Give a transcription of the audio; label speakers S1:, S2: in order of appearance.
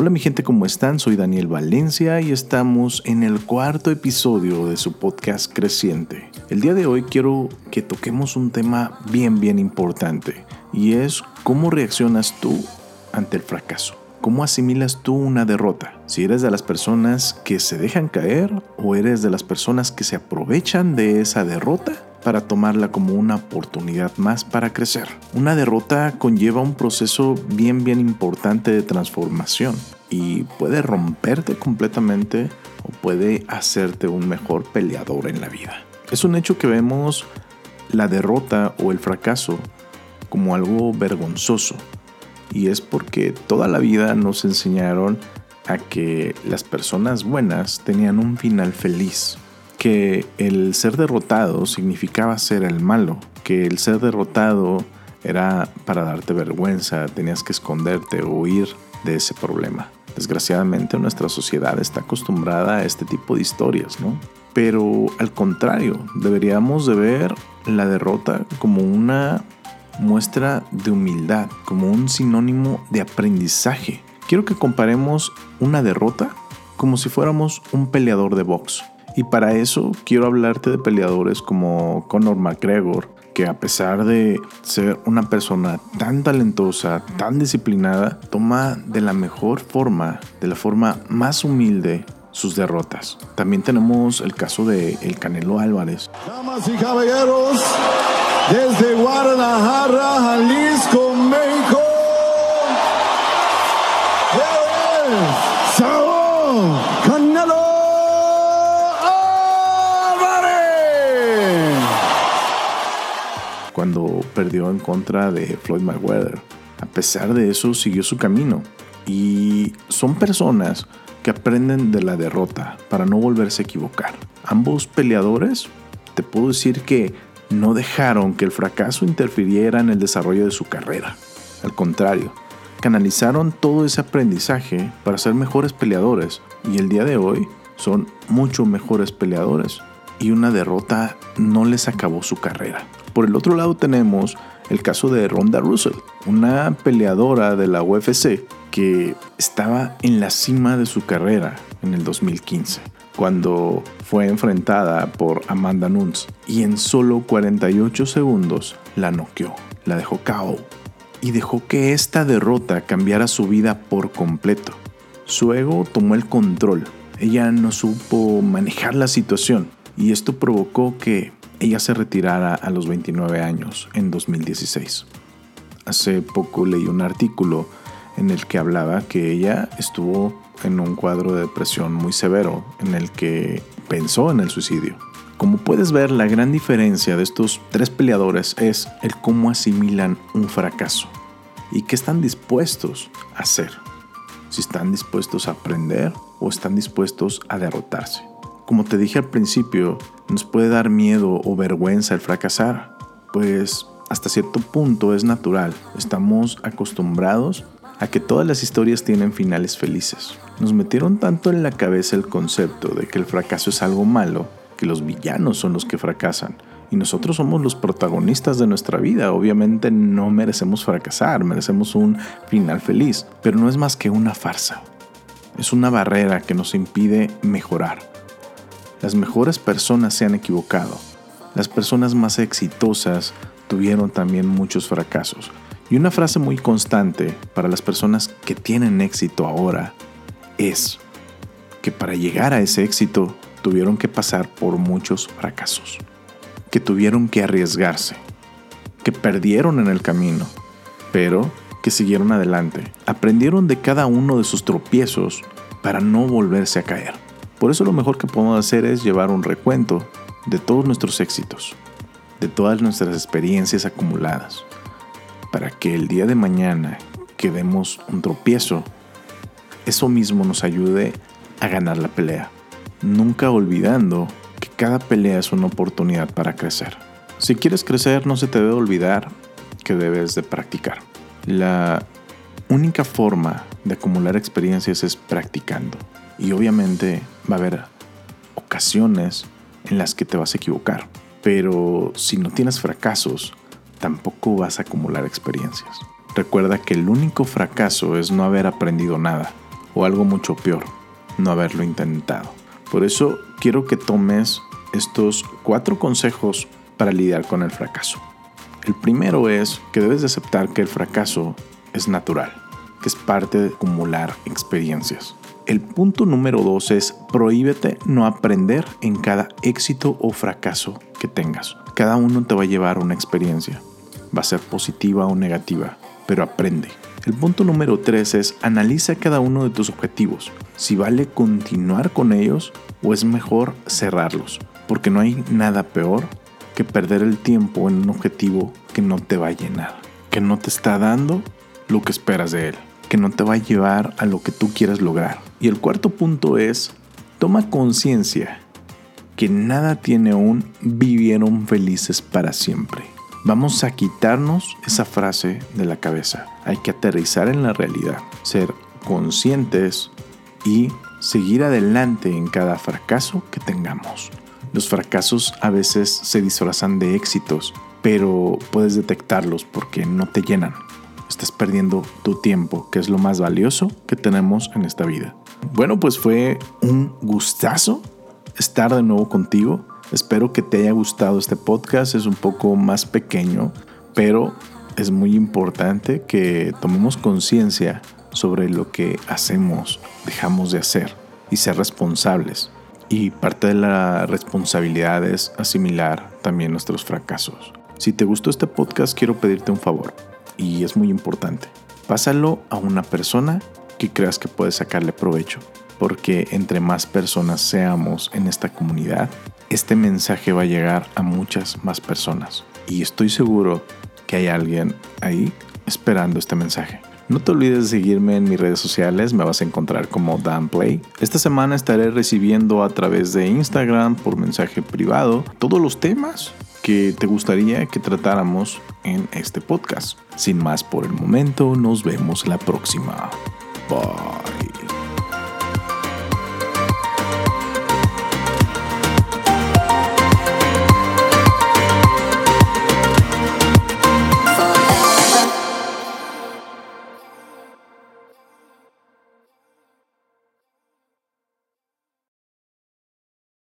S1: Hola mi gente, ¿cómo están? Soy Daniel Valencia y estamos en el cuarto episodio de su podcast Creciente. El día de hoy quiero que toquemos un tema bien, bien importante y es cómo reaccionas tú ante el fracaso. ¿Cómo asimilas tú una derrota? Si eres de las personas que se dejan caer o eres de las personas que se aprovechan de esa derrota para tomarla como una oportunidad más para crecer. Una derrota conlleva un proceso bien bien importante de transformación y puede romperte completamente o puede hacerte un mejor peleador en la vida. Es un hecho que vemos la derrota o el fracaso como algo vergonzoso y es porque toda la vida nos enseñaron a que las personas buenas tenían un final feliz que el ser derrotado significaba ser el malo, que el ser derrotado era para darte vergüenza, tenías que esconderte o huir de ese problema. Desgraciadamente nuestra sociedad está acostumbrada a este tipo de historias, ¿no? Pero al contrario, deberíamos de ver la derrota como una muestra de humildad, como un sinónimo de aprendizaje. Quiero que comparemos una derrota como si fuéramos un peleador de box. Y para eso quiero hablarte de peleadores como Conor McGregor, que a pesar de ser una persona tan talentosa, tan disciplinada, toma de la mejor forma, de la forma más humilde, sus derrotas. También tenemos el caso de El Canelo Álvarez.
S2: Damas y caballeros, desde Guadalajara, Jalisco, México.
S1: Cuando perdió en contra de Floyd Mayweather. A pesar de eso, siguió su camino. Y son personas que aprenden de la derrota para no volverse a equivocar. Ambos peleadores, te puedo decir que no dejaron que el fracaso interfiriera en el desarrollo de su carrera. Al contrario, canalizaron todo ese aprendizaje para ser mejores peleadores y el día de hoy son mucho mejores peleadores y una derrota no les acabó su carrera. Por el otro lado tenemos el caso de Ronda Russell, una peleadora de la UFC que estaba en la cima de su carrera en el 2015, cuando fue enfrentada por Amanda Nunes y en solo 48 segundos la noqueó, la dejó KO y dejó que esta derrota cambiara su vida por completo. Su ego tomó el control, ella no supo manejar la situación y esto provocó que ella se retirara a los 29 años en 2016. Hace poco leí un artículo en el que hablaba que ella estuvo en un cuadro de depresión muy severo en el que pensó en el suicidio. Como puedes ver, la gran diferencia de estos tres peleadores es el cómo asimilan un fracaso y qué están dispuestos a hacer. Si están dispuestos a aprender o están dispuestos a derrotarse. Como te dije al principio, nos puede dar miedo o vergüenza el fracasar, pues hasta cierto punto es natural. Estamos acostumbrados a que todas las historias tienen finales felices. Nos metieron tanto en la cabeza el concepto de que el fracaso es algo malo, que los villanos son los que fracasan, y nosotros somos los protagonistas de nuestra vida. Obviamente no merecemos fracasar, merecemos un final feliz, pero no es más que una farsa. Es una barrera que nos impide mejorar. Las mejores personas se han equivocado. Las personas más exitosas tuvieron también muchos fracasos. Y una frase muy constante para las personas que tienen éxito ahora es que para llegar a ese éxito tuvieron que pasar por muchos fracasos, que tuvieron que arriesgarse, que perdieron en el camino, pero que siguieron adelante, aprendieron de cada uno de sus tropiezos para no volverse a caer. Por eso lo mejor que podemos hacer es llevar un recuento de todos nuestros éxitos, de todas nuestras experiencias acumuladas, para que el día de mañana que demos un tropiezo, eso mismo nos ayude a ganar la pelea, nunca olvidando que cada pelea es una oportunidad para crecer. Si quieres crecer, no se te debe olvidar que debes de practicar. La única forma de acumular experiencias es practicando. Y obviamente va a haber ocasiones en las que te vas a equivocar. Pero si no tienes fracasos, tampoco vas a acumular experiencias. Recuerda que el único fracaso es no haber aprendido nada. O algo mucho peor, no haberlo intentado. Por eso quiero que tomes estos cuatro consejos para lidiar con el fracaso. El primero es que debes de aceptar que el fracaso es natural, que es parte de acumular experiencias. El punto número dos es prohíbete no aprender en cada éxito o fracaso que tengas. Cada uno te va a llevar una experiencia. Va a ser positiva o negativa, pero aprende. El punto número tres es analiza cada uno de tus objetivos. Si vale continuar con ellos o es mejor cerrarlos. Porque no hay nada peor que perder el tiempo en un objetivo que no te va a llenar. Que no te está dando lo que esperas de él. Que no te va a llevar a lo que tú quieres lograr. Y el cuarto punto es, toma conciencia que nada tiene un vivieron felices para siempre. Vamos a quitarnos esa frase de la cabeza. Hay que aterrizar en la realidad, ser conscientes y seguir adelante en cada fracaso que tengamos. Los fracasos a veces se disfrazan de éxitos, pero puedes detectarlos porque no te llenan. Estás perdiendo tu tiempo, que es lo más valioso que tenemos en esta vida. Bueno, pues fue un gustazo estar de nuevo contigo. Espero que te haya gustado este podcast. Es un poco más pequeño, pero es muy importante que tomemos conciencia sobre lo que hacemos, dejamos de hacer y ser responsables. Y parte de la responsabilidad es asimilar también nuestros fracasos. Si te gustó este podcast, quiero pedirte un favor, y es muy importante. Pásalo a una persona que creas que puede sacarle provecho, porque entre más personas seamos en esta comunidad, este mensaje va a llegar a muchas más personas. Y estoy seguro que hay alguien ahí esperando este mensaje. No te olvides de seguirme en mis redes sociales, me vas a encontrar como Dan Play. Esta semana estaré recibiendo a través de Instagram por mensaje privado todos los temas que te gustaría que tratáramos en este podcast. Sin más por el momento, nos vemos la próxima. Bye.